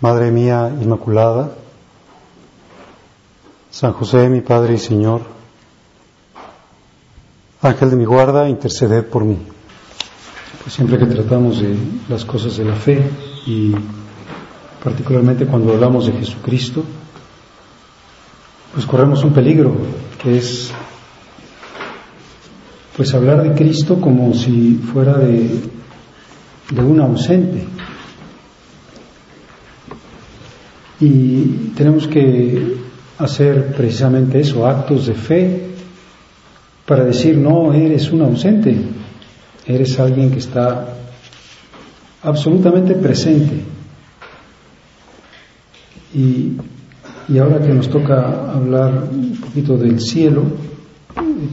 Madre mía Inmaculada, San José, mi Padre y Señor, Ángel de mi guarda, interceded por mí. Pues siempre que tratamos de las cosas de la fe y particularmente cuando hablamos de Jesucristo, pues corremos un peligro, que es pues hablar de Cristo como si fuera de, de un ausente, Y tenemos que hacer precisamente eso, actos de fe, para decir, no, eres un ausente, eres alguien que está absolutamente presente. Y, y ahora que nos toca hablar un poquito del cielo,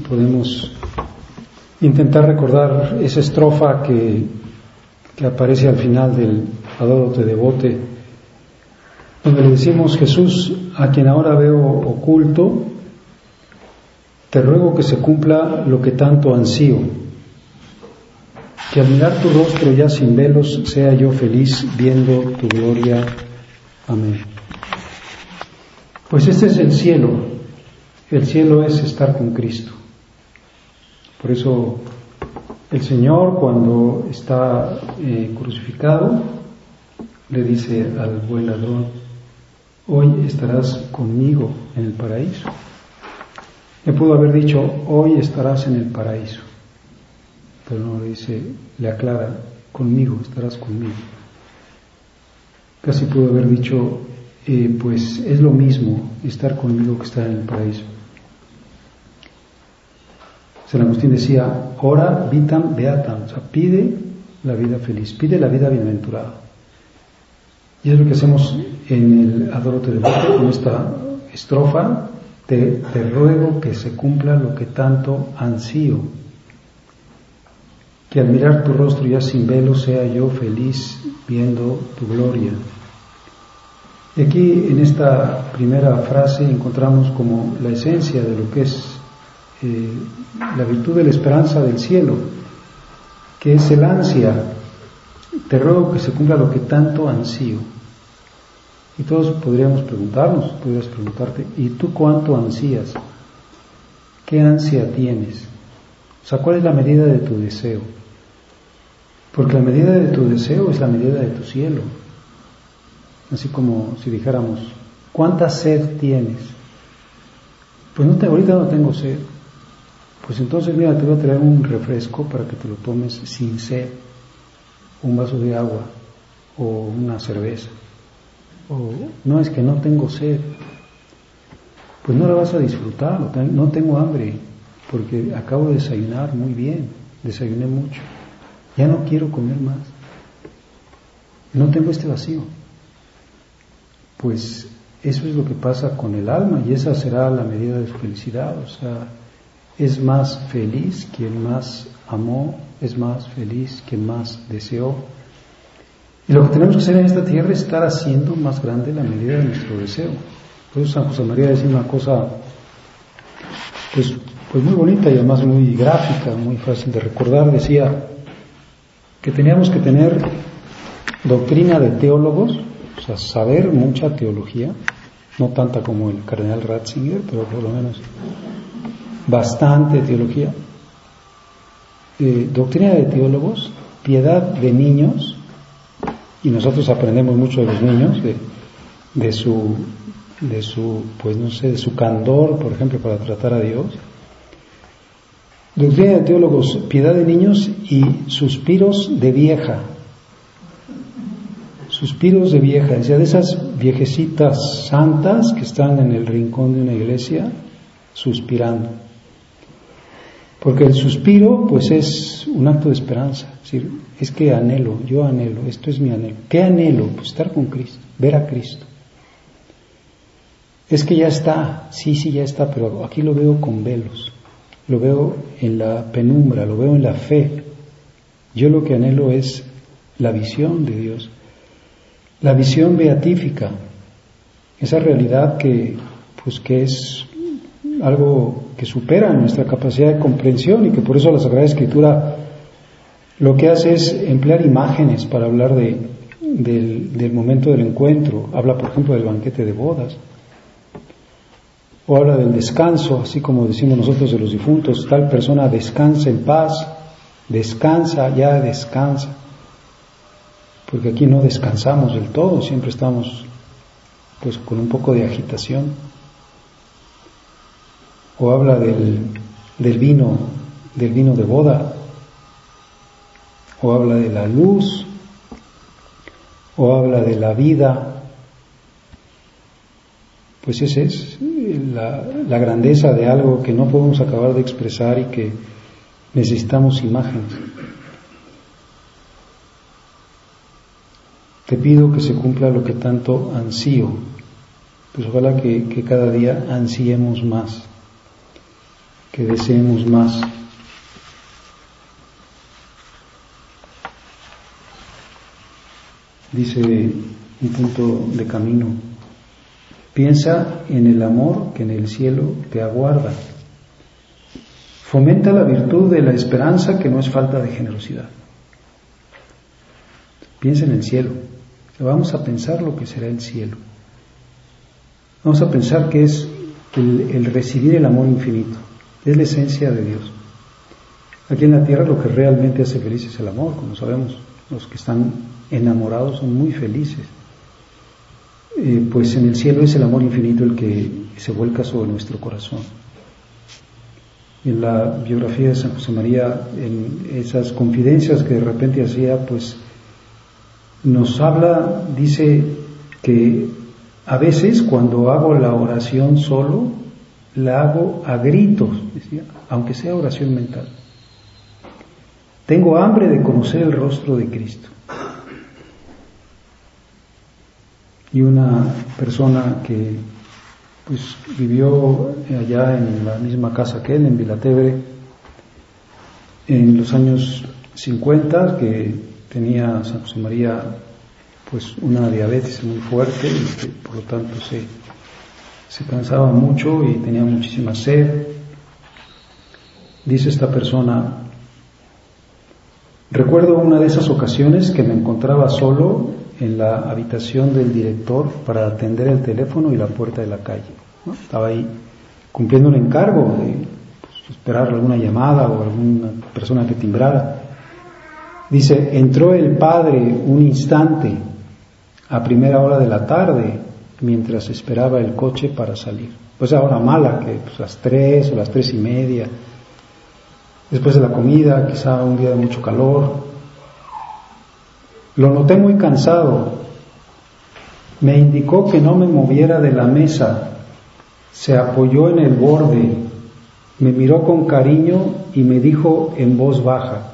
podemos intentar recordar esa estrofa que, que aparece al final del Adoro te devote donde le decimos, Jesús, a quien ahora veo oculto, te ruego que se cumpla lo que tanto ansío, que al mirar tu rostro ya sin velos sea yo feliz viendo tu gloria. Amén. Pues este es el cielo, el cielo es estar con Cristo. Por eso el Señor cuando está eh, crucificado le dice al buen ladrón, hoy estarás conmigo en el paraíso. Le pudo haber dicho, hoy estarás en el paraíso, pero no le dice, le aclara, conmigo, estarás conmigo. Casi pudo haber dicho, eh, pues es lo mismo estar conmigo que estar en el paraíso. San Agustín decía, ora vitam beatam, o sea, pide la vida feliz, pide la vida bienaventurada. Y es lo que hacemos en el Adoro te con esta estrofa, te, te ruego que se cumpla lo que tanto ansío, que al mirar tu rostro ya sin velo sea yo feliz viendo tu gloria. Y aquí en esta primera frase encontramos como la esencia de lo que es eh, la virtud de la esperanza del cielo, que es el ansia. Te ruego que se cumpla lo que tanto ansío. Y todos podríamos preguntarnos, podrías preguntarte, ¿y tú cuánto ansías? ¿Qué ansia tienes? O sea, ¿cuál es la medida de tu deseo? Porque la medida de tu deseo es la medida de tu cielo. Así como si dijéramos, ¿cuánta sed tienes? Pues no te, ahorita no tengo sed. Pues entonces, mira, te voy a traer un refresco para que te lo tomes sin sed, un vaso de agua o una cerveza no es que no tengo sed, pues no la vas a disfrutar, no tengo hambre, porque acabo de desayunar muy bien, desayuné mucho, ya no quiero comer más, no tengo este vacío. Pues eso es lo que pasa con el alma y esa será la medida de su felicidad, o sea, es más feliz quien más amó, es más feliz quien más deseó. Y lo que tenemos que hacer en esta tierra es estar haciendo más grande la medida de nuestro deseo. Por eso San José María decía una cosa pues, pues muy bonita y además muy gráfica, muy fácil de recordar. Decía que teníamos que tener doctrina de teólogos, o sea, saber mucha teología, no tanta como el cardenal Ratzinger, pero por lo menos bastante teología. Eh, doctrina de teólogos, piedad de niños, y nosotros aprendemos mucho de los niños, de, de, su, de su, pues no sé, de su candor, por ejemplo, para tratar a Dios. Doctrina de teólogos, piedad de niños y suspiros de vieja. Suspiros de vieja, o sea, de esas viejecitas santas que están en el rincón de una iglesia suspirando. Porque el suspiro, pues es un acto de esperanza. Es decir, es que anhelo, yo anhelo, esto es mi anhelo. ¿Qué anhelo? Pues estar con Cristo, ver a Cristo. Es que ya está, sí, sí, ya está, pero aquí lo veo con velos, lo veo en la penumbra, lo veo en la fe. Yo lo que anhelo es la visión de Dios, la visión beatífica, esa realidad que, pues, que es algo que supera nuestra capacidad de comprensión y que por eso la Sagrada Escritura lo que hace es emplear imágenes para hablar de, del, del momento del encuentro. Habla, por ejemplo, del banquete de bodas o habla del descanso, así como decimos nosotros de los difuntos, tal persona descansa en paz, descansa, ya descansa, porque aquí no descansamos del todo, siempre estamos pues con un poco de agitación. O habla del, del vino, del vino de boda, o habla de la luz, o habla de la vida, pues esa es la, grandeza de algo que no podemos acabar de expresar y que necesitamos imágenes. Te pido que se cumpla lo que tanto ansío, pues ojalá que cada día ansiemos más, que deseemos más. Dice un punto de camino, Piensa en el amor que en el cielo te aguarda. Fomenta la virtud de la esperanza que no es falta de generosidad. Piensa en el cielo. Vamos a pensar lo que será el cielo. Vamos a pensar que es el, el recibir el amor infinito. Es la esencia de Dios. Aquí en la tierra lo que realmente hace feliz es el amor, como sabemos. Los que están enamorados son muy felices. Eh, pues en el cielo es el amor infinito el que se vuelca sobre nuestro corazón. En la biografía de San José María, en esas confidencias que de repente hacía, pues nos habla, dice que a veces cuando hago la oración solo, la hago a gritos, aunque sea oración mental. Tengo hambre de conocer el rostro de Cristo. y una persona que pues vivió allá en la misma casa que él, en Vilatebre, en los años 50, que tenía San José María pues una diabetes muy fuerte y que por lo tanto se, se cansaba mucho y tenía muchísima sed. Dice esta persona, recuerdo una de esas ocasiones que me encontraba solo en la habitación del director para atender el teléfono y la puerta de la calle. Estaba ahí cumpliendo un encargo de pues, esperar alguna llamada o alguna persona que timbrara. Dice, entró el padre un instante a primera hora de la tarde mientras esperaba el coche para salir. Pues ahora mala, que pues, las tres o las tres y media, después de la comida, quizá un día de mucho calor, lo noté muy cansado. Me indicó que no me moviera de la mesa. Se apoyó en el borde, me miró con cariño y me dijo en voz baja,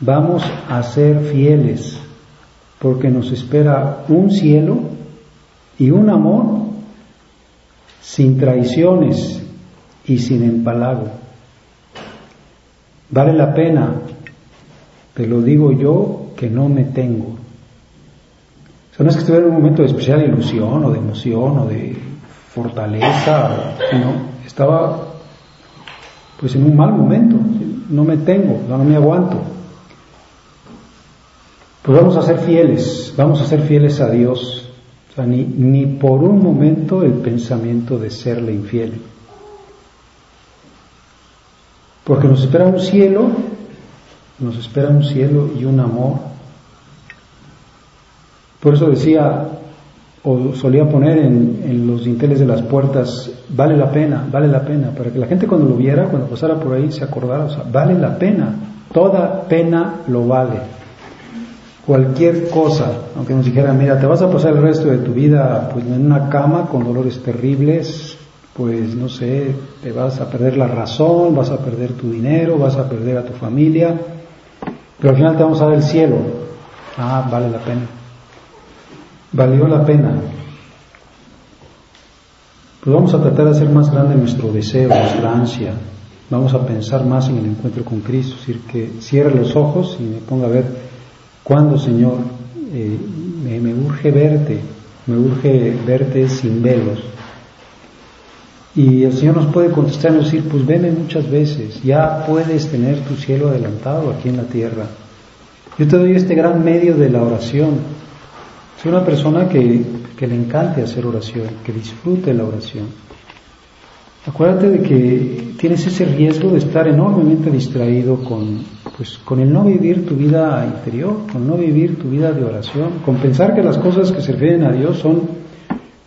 vamos a ser fieles porque nos espera un cielo y un amor sin traiciones y sin empalago. Vale la pena, te lo digo yo que no me tengo. O sea, no es que estuviera en un momento de especial ilusión o de emoción o de fortaleza, sino estaba pues en un mal momento, no me tengo, no me aguanto. Pues vamos a ser fieles, vamos a ser fieles a Dios. Ni, ni por un momento el pensamiento de serle infiel. Porque nos espera un cielo nos espera un cielo y un amor. Por eso decía, o solía poner en, los dinteles de las puertas, vale la pena, vale la pena, para que la gente cuando lo viera, cuando pasara por ahí, se acordara, o sea, vale la pena, toda pena lo vale. Cualquier cosa, aunque nos dijera, mira, te vas a pasar el resto de tu vida pues, en una cama con dolores terribles, pues no sé, te vas a perder la razón, vas a perder tu dinero, vas a perder a tu familia, pero al final te vamos a dar el cielo. Ah, vale la pena. Valió la pena. Pues vamos a tratar de hacer más grande nuestro deseo, nuestra ansia. Vamos a pensar más en el encuentro con Cristo, es decir, que cierre los ojos y me ponga a ver cuándo, Señor, eh, me, urge verte, me urge verte sin velos y el Señor nos puede contestar y decir, pues veme muchas veces, ya puedes tener tu cielo adelantado aquí en la tierra. Yo te doy este gran medio de la oración. Soy una persona que, que le encante hacer oración, que disfrute la oración. Acuérdate de que tienes ese riesgo de estar enormemente distraído con, pues, con el no vivir tu vida interior, con no vivir tu vida de oración, con pensar que las cosas que se refieren a Dios son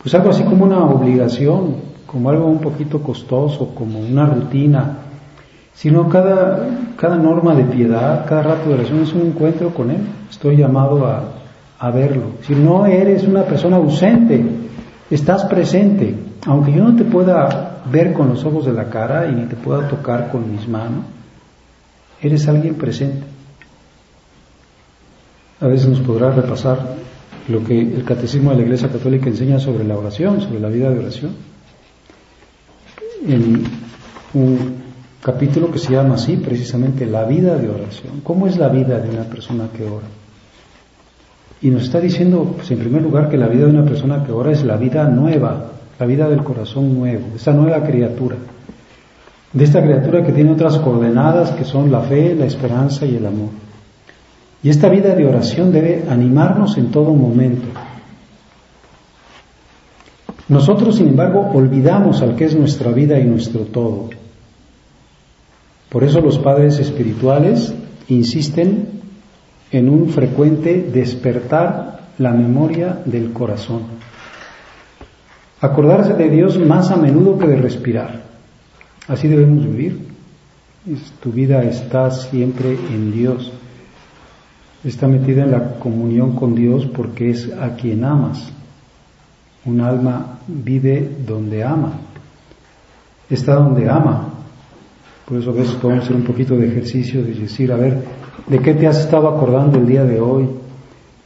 pues algo así como una obligación, como algo un poquito costoso, como una rutina, sino cada, cada norma de piedad, cada rato de oración es un encuentro con Él. Estoy llamado a, a verlo. Si no eres una persona ausente, estás presente. Aunque yo no te pueda ver con los ojos de la cara y ni te pueda tocar con mis manos, eres alguien presente. A veces nos podrá repasar lo que el catecismo de la Iglesia Católica enseña sobre la oración, sobre la vida de oración en un capítulo que se llama así, precisamente la vida de oración. ¿Cómo es la vida de una persona que ora? Y nos está diciendo, pues, en primer lugar, que la vida de una persona que ora es la vida nueva, la vida del corazón nuevo, esa nueva criatura. De esta criatura que tiene otras coordenadas que son la fe, la esperanza y el amor. Y esta vida de oración debe animarnos en todo momento, nosotros, sin embargo, olvidamos al que es nuestra vida y nuestro todo. Por eso los padres espirituales insisten en un frecuente despertar la memoria del corazón. Acordarse de Dios más a menudo que de respirar. Así debemos vivir. Tu vida está siempre en Dios. Está metida en la comunión con Dios porque es a quien amas. Un alma vive donde ama, está donde ama. Por eso a veces podemos hacer un poquito de ejercicio de decir, a ver, ¿de qué te has estado acordando el día de hoy?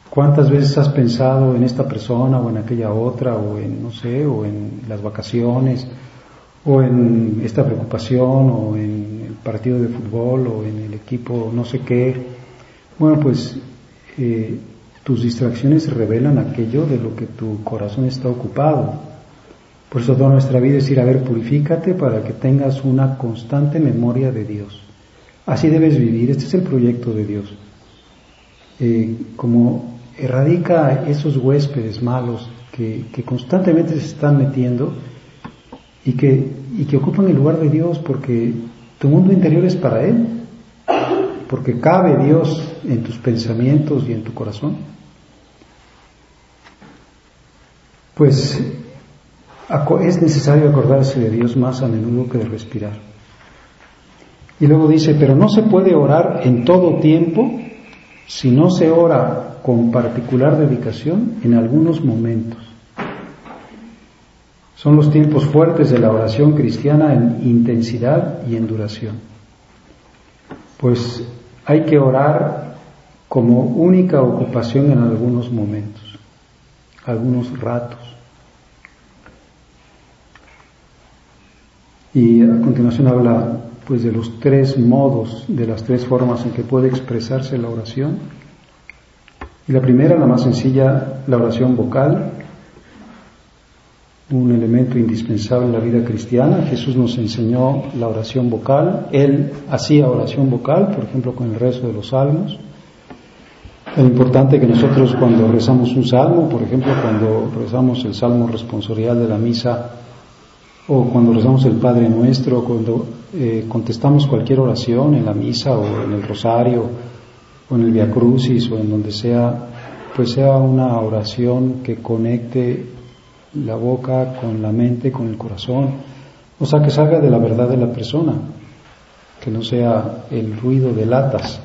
¿Cuántas veces has pensado en esta persona o en aquella otra o en, no sé, o en las vacaciones o en esta preocupación o en el partido de fútbol o en el equipo no sé qué? Bueno, pues eh, tus distracciones revelan aquello de lo que tu corazón está ocupado. Por eso toda nuestra vida es ir a ver, purifícate para que tengas una constante memoria de Dios. Así debes vivir, este es el proyecto de Dios. Eh, como erradica esos huéspedes malos que, constantemente se están metiendo y que, y que ocupan el lugar de Dios porque tu mundo interior es para Él, porque cabe Dios en tus pensamientos y en tu corazón. pues es necesario acordarse de Dios más a menudo que de respirar. Y luego dice, pero no se puede orar en todo tiempo si no se ora con particular dedicación en algunos momentos. Son los tiempos fuertes de la oración cristiana en intensidad y en duración. Pues hay que orar como única ocupación en algunos momentos algunos ratos. Y a continuación habla pues de los tres modos, de las tres formas en que puede expresarse la oración. Y la primera, la más sencilla, la oración vocal, un elemento indispensable en la vida cristiana. Jesús nos enseñó la oración vocal. Él hacía oración vocal, por ejemplo, con el rezo de los salmos. Es importante que nosotros cuando rezamos un salmo, por ejemplo, cuando rezamos el salmo responsorial de la misa, o cuando rezamos el Padre Nuestro, cuando eh, contestamos cualquier oración en la misa o en el rosario, o en el Via Crucis, o en donde sea, pues sea una oración que conecte la boca con la mente, con el corazón, o sea, que salga de la verdad de la persona, que no sea el ruido de latas.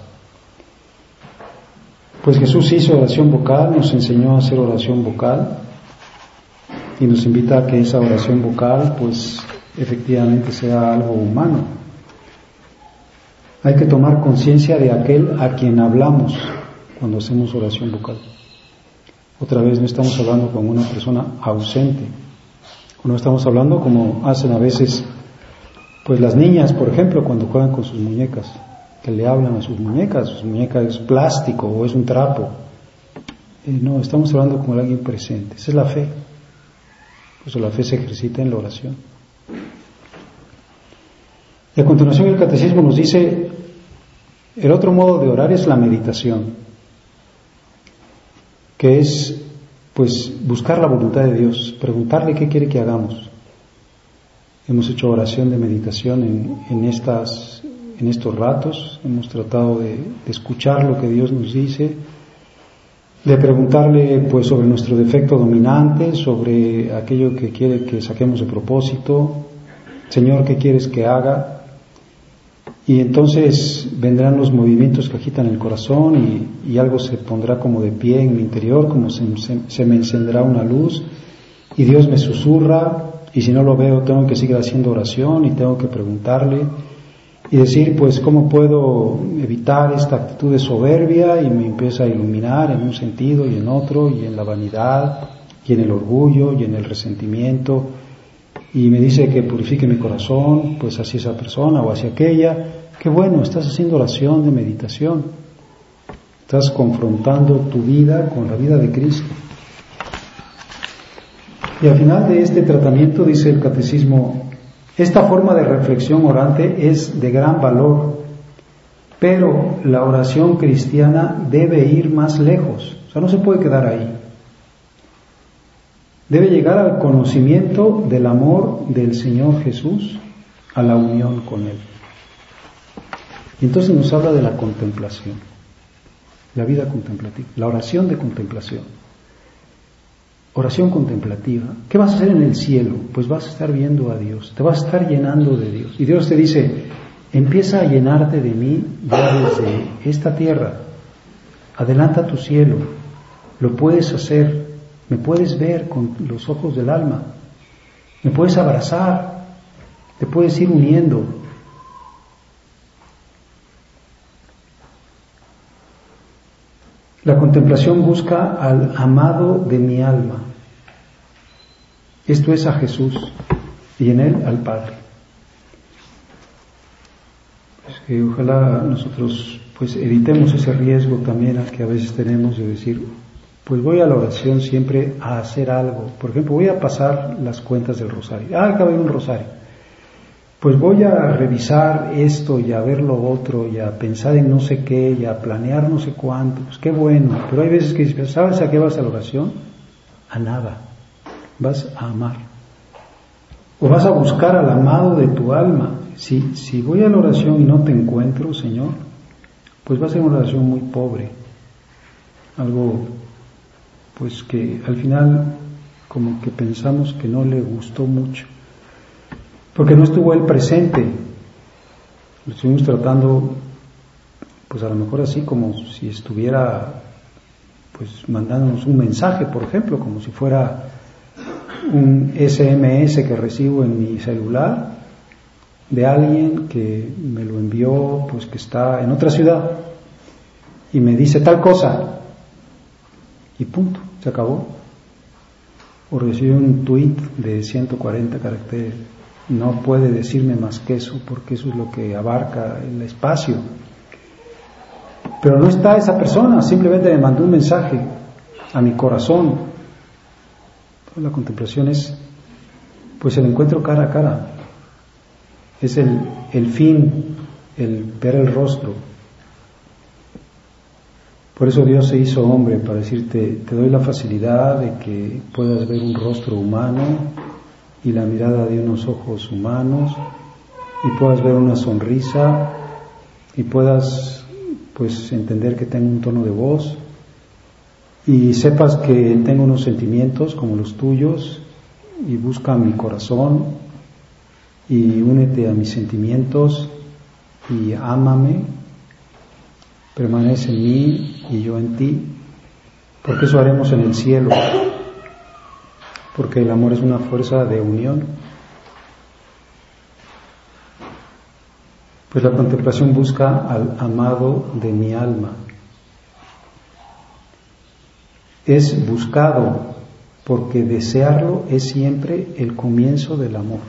Pues Jesús hizo oración vocal, nos enseñó a hacer oración vocal y nos invita a que esa oración vocal pues efectivamente sea algo humano. Hay que tomar conciencia de aquel a quien hablamos cuando hacemos oración vocal. Otra vez no estamos hablando con una persona ausente, o no estamos hablando como hacen a veces pues las niñas, por ejemplo, cuando juegan con sus muñecas, que le hablan a sus muñecas, su muñeca es plástico o es un trapo. Eh, no, estamos hablando con alguien presente. Esa es la fe. Por eso la fe se ejercita en la oración. Y a continuación el catecismo nos dice, el otro modo de orar es la meditación, que es pues buscar la voluntad de Dios, preguntarle qué quiere que hagamos. Hemos hecho oración de meditación en, estas, en estos ratos, hemos tratado de escuchar lo que Dios nos dice, de preguntarle pues sobre nuestro defecto dominante, sobre aquello que quiere que saquemos de propósito, Señor, ¿qué quieres que haga? Y entonces vendrán los movimientos que agitan el corazón y, algo se pondrá como de pie en mi interior, como se, se, me encenderá una luz. Y Dios me susurra y si no lo veo tengo que seguir haciendo oración y tengo que preguntarle y decir pues cómo puedo evitar esta actitud de soberbia y me empieza a iluminar en un sentido y en otro y en la vanidad y en el orgullo y en el resentimiento. Y me dice que purifique mi corazón, pues hacia esa persona o hacia aquella, qué bueno, estás haciendo oración de meditación, estás confrontando tu vida con la vida de Cristo. Y al final de este tratamiento dice el catecismo, esta forma de reflexión orante es de gran valor, pero la oración cristiana debe ir más lejos, o sea, no se puede quedar ahí. Debe llegar al conocimiento del amor del Señor Jesús, a la unión con Él. Y entonces nos habla de la contemplación, la vida contemplativa, la oración de contemplación. Oración contemplativa. ¿Qué vas a hacer en el cielo? Pues vas a estar viendo a Dios, te vas a estar llenando de Dios. Y Dios te dice, empieza a llenarte de mí ya desde esta tierra. Adelanta tu cielo, lo puedes hacer, me puedes ver con los ojos del alma, me puedes abrazar, te puedes ir uniendo. La contemplación busca al amado de mi alma. Esto es a Jesús y en él al Padre. Pues que ojalá nosotros pues evitemos ese riesgo también que a veces tenemos de decir, pues voy a la oración siempre a hacer algo. Por ejemplo, voy a pasar las cuentas del rosario. Ah, acaba de un rosario. Pues voy a revisar esto y a ver lo otro y a pensar en no sé qué y a planear no sé cuánto. Pues qué bueno. Pero hay veces que dices, ¿sabes a qué vas a la oración? A nada. Vas a amar. O vas a buscar al amado de tu alma. Si, si voy a la oración y no te encuentro, Señor, pues va a ser una oración muy pobre. Algo pues que al final como que pensamos que no le gustó mucho, porque no estuvo él presente. Lo estuvimos tratando, pues a lo mejor así como si estuviera, pues mandándonos un mensaje, por ejemplo, como si fuera un SMS que recibo en mi celular de alguien que me lo envió, pues que está en otra ciudad y me dice tal cosa y punto se acabó. O recibe un tweet de 140 caracteres. No puede decirme más que eso porque eso es lo que abarca el espacio. Pero no está esa persona, simplemente me mandó un mensaje a mi corazón. La contemplación es pues el encuentro cara a cara. Es el, el fin, el ver el rostro, por eso Dios se hizo hombre para decirte, te doy la facilidad de que puedas ver un rostro humano y la mirada de unos ojos humanos y puedas ver una sonrisa y puedas pues entender que tengo un tono de voz y sepas que tengo unos sentimientos como los tuyos y busca mi corazón y únete a mis sentimientos y ámame permanece en mí y yo en ti, porque eso haremos en el cielo, porque el amor es una fuerza de unión. Pues la contemplación busca al amado de mi alma. Es buscado porque desearlo es siempre el comienzo del amor.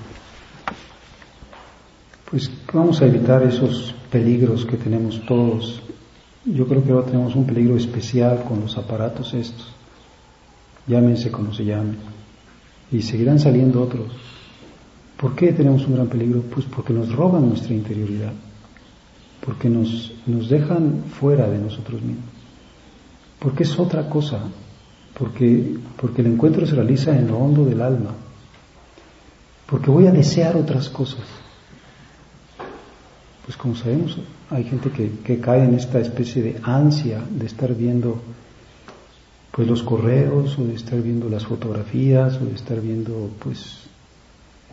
Pues vamos a evitar esos peligros que tenemos todos. Yo creo que ahora tenemos un peligro especial con los aparatos estos. Llámense como se llamen. Y seguirán saliendo otros. ¿Por qué tenemos un gran peligro? Pues porque nos roban nuestra interioridad. Porque nos, nos dejan fuera de nosotros mismos. Porque es otra cosa porque, porque el encuentro se realiza en lo hondo del alma, porque voy a desear otras cosas. Pues como sabemos, hay gente que, que cae en esta especie de ansia de estar viendo pues los correos o de estar viendo las fotografías o de estar viendo pues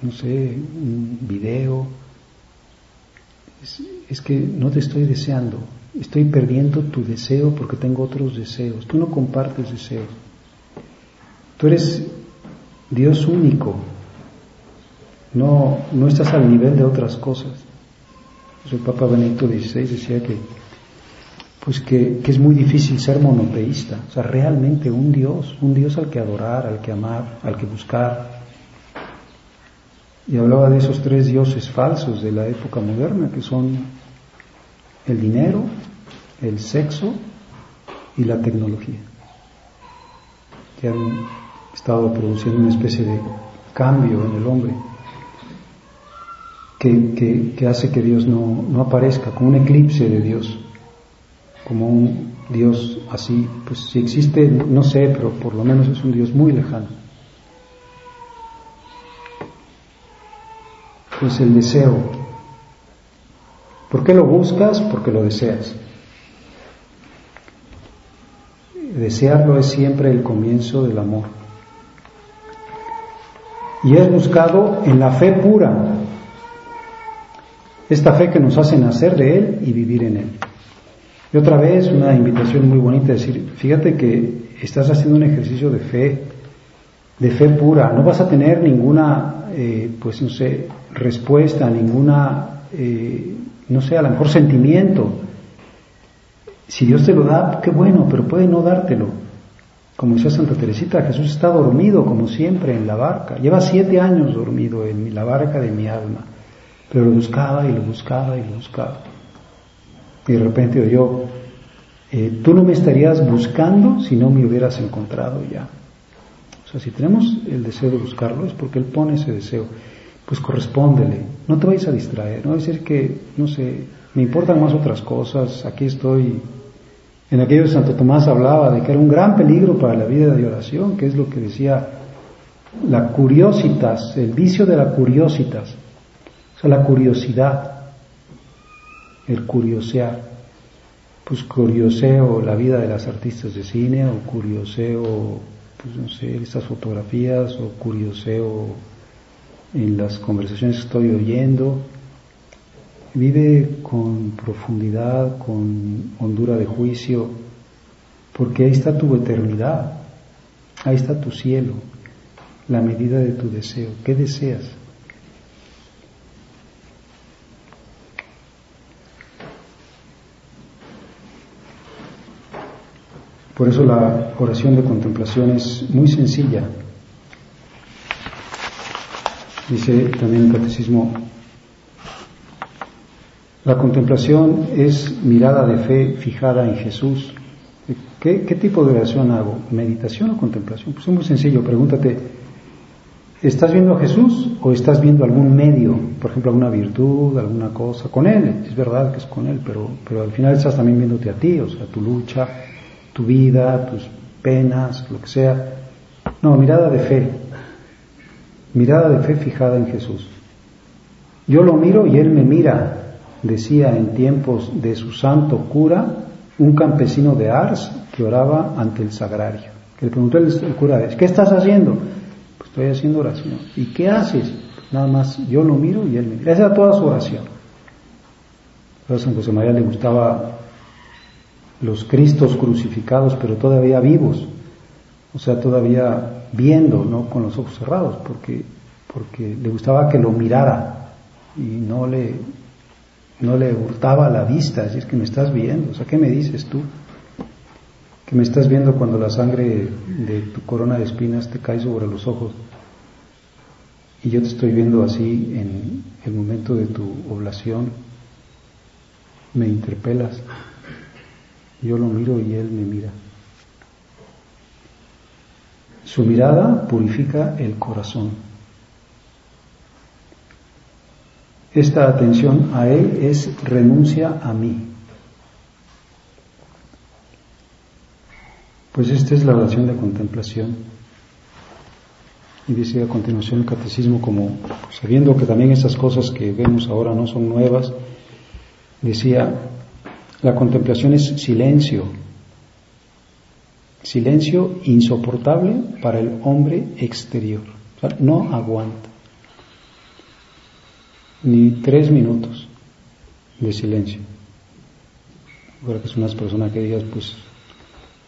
no sé un video. Es, es, que no te estoy deseando estoy perdiendo tu deseo porque tengo otros deseos. Tú no compartes deseos Tú eres Dios único, no, no estás al nivel de otras cosas. El Papa Benedicto XVI decía que, pues que, que, es muy difícil ser monoteísta, o sea, realmente un Dios, un Dios al que adorar, al que amar, al que buscar. Y hablaba de esos tres dioses falsos de la época moderna, que son el dinero, el sexo y la tecnología. Que estado produciendo una especie de cambio en el hombre que, que, hace que Dios no, no, aparezca, como un eclipse de Dios, como un Dios así, pues si existe, no sé, pero por lo menos es un Dios muy lejano. Pues el deseo. ¿Por qué lo buscas? Porque lo deseas. Desearlo es siempre el comienzo del amor y es buscado en la fe pura, esta fe que nos hace nacer de Él y vivir en Él. Y otra vez una invitación muy bonita, decir, fíjate que estás haciendo un ejercicio de fe, de fe pura, no vas a tener ninguna, eh, pues no sé, respuesta, ninguna, eh, no sé, a lo mejor sentimiento. Si Dios te lo da, qué bueno, pero puede no dártelo. Como decía Santa Teresita, Jesús está dormido como siempre en la barca. Lleva siete años dormido en la barca de mi alma. Pero lo buscaba y lo buscaba y lo buscaba. Y de repente oyó, eh, tú no me estarías buscando si no me hubieras encontrado ya. O sea, si tenemos el deseo de buscarlo es porque Él pone ese deseo. Pues correspóndele. No te vayas a distraer. No decir que, no sé, me importan más otras cosas. Aquí estoy en aquello Santo Tomás hablaba de que era un gran peligro para la vida de oración, que es lo que decía la curiositas, el vicio de la curiositas, o sea, la curiosidad, el curiosear. Pues curioseo la vida de las artistas de cine, o curioseo, pues no sé, estas fotografías, o curioseo en las conversaciones que estoy oyendo, Vive con profundidad, con hondura de juicio, porque ahí está tu eternidad, ahí está tu cielo, la medida de tu deseo. ¿Qué deseas? Por eso la oración de contemplación es muy sencilla. Dice también el catecismo, la contemplación es mirada de fe fijada en Jesús. ¿Qué, tipo de oración hago? ¿Meditación o contemplación? Pues es muy sencillo, pregúntate, ¿estás viendo a Jesús o estás viendo algún medio? Por ejemplo, alguna virtud, alguna cosa. Con Él, es verdad que es con Él, pero, pero al final estás también viéndote a ti, o sea, tu lucha, tu vida, tus penas, lo que sea. No, mirada de fe. Mirada de fe fijada en Jesús. Yo lo miro y Él me mira decía en tiempos de su santo cura un campesino de Ars que oraba ante el sagrario. Que le preguntó el, cura, ¿qué estás haciendo? Pues estoy haciendo oración. ¿Y qué haces? Nada más yo lo miro y él me mira. Esa era toda su oración. A San José María le gustaba los Cristos crucificados, pero todavía vivos. O sea, todavía viendo, no con los ojos cerrados, porque, porque le gustaba que lo mirara y no le no le hurtaba la vista, así es que me estás viendo, o sea, ¿qué me dices tú? Que me estás viendo cuando la sangre de tu corona de espinas te cae sobre los ojos y yo te estoy viendo así en el momento de tu oblación, me interpelas, yo lo miro y él me mira. Su mirada purifica el corazón. Esta atención a Él es renuncia a mí. Pues esta es la oración de contemplación. Y dice a continuación el catecismo como sabiendo que también esas cosas que vemos ahora no son nuevas, decía, la contemplación es silencio, silencio insoportable para el hombre exterior, no aguanta ni tres minutos de silencio. Creo que es una persona que digas, pues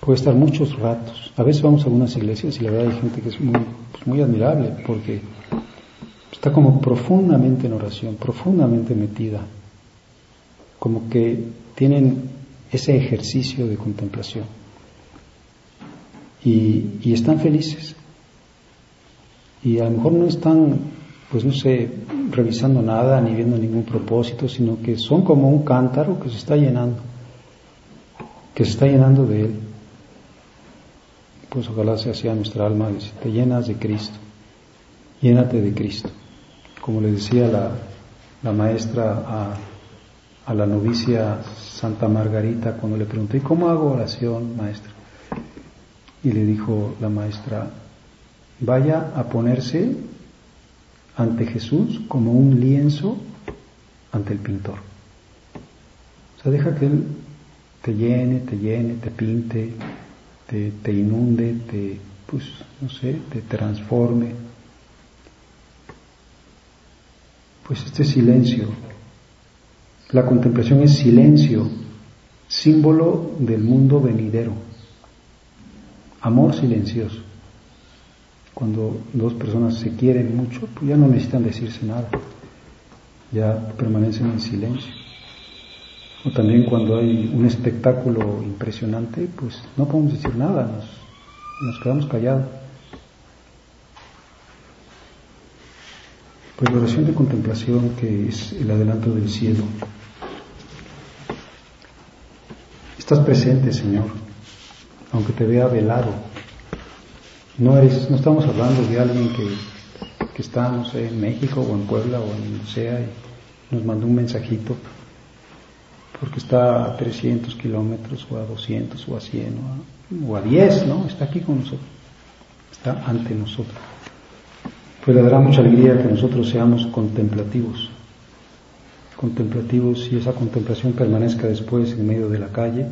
puede estar muchos ratos. A veces vamos a algunas iglesias y la verdad hay gente que es muy, pues, muy admirable porque está como profundamente en oración, profundamente metida, como que tienen ese ejercicio de contemplación y, y están felices. Y a lo mejor no están pues no sé, revisando nada ni viendo ningún propósito, sino que son como un cántaro que se está llenando, que se está llenando de Él. Pues ojalá sea así a nuestra alma, si te llenas de Cristo, llénate de Cristo. Como le decía la, la maestra a, a la novicia Santa Margarita cuando le pregunté, ¿cómo hago oración, maestra? Y le dijo la maestra, vaya a ponerse ante Jesús como un lienzo ante el pintor. O sea, deja que Él te llene, te llene, te pinte, te, te inunde, te, pues, no sé, te transforme. Pues este silencio, la contemplación es silencio, símbolo del mundo venidero, amor silencioso. Cuando dos personas se quieren mucho, pues ya no necesitan decirse nada, ya permanecen en silencio. O también cuando hay un espectáculo impresionante, pues no podemos decir nada, nos, quedamos callados. Pues la oración de contemplación que es el adelanto del cielo. Estás presente, Señor, aunque te vea velado, no, eres, no estamos hablando de alguien que, está, no sé, en México o en Puebla o en donde sea y nos mandó un mensajito porque está a 300 kilómetros o a 200 o a 100 o a, 10, ¿no? Está aquí con nosotros, está ante nosotros. Pues le dará mucha alegría que nosotros seamos contemplativos, contemplativos y esa contemplación permanezca después en medio de la calle,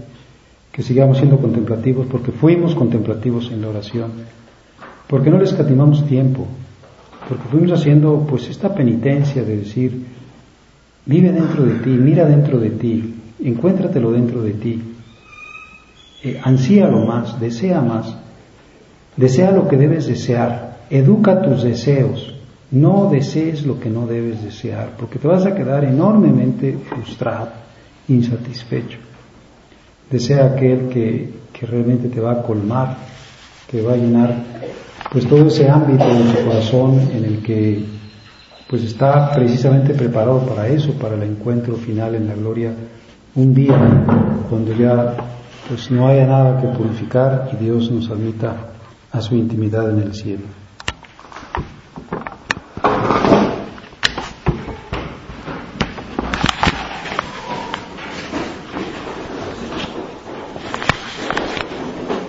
que sigamos siendo contemplativos porque fuimos contemplativos en la oración porque no le escatimamos tiempo, porque fuimos haciendo pues esta penitencia de decir, vive dentro de ti, mira dentro de ti, encuéntratelo dentro de ti, eh, ansíalo más, desea más, desea lo que debes desear, educa tus deseos, no desees lo que no debes desear, porque te vas a quedar enormemente frustrado, insatisfecho. Desea aquel que, que realmente te va a colmar, que va a llenar pues todo ese ámbito de su corazón en el que pues está precisamente preparado para eso, para el encuentro final en la gloria, un día cuando ya pues no haya nada que purificar y Dios nos admita a su intimidad en el cielo.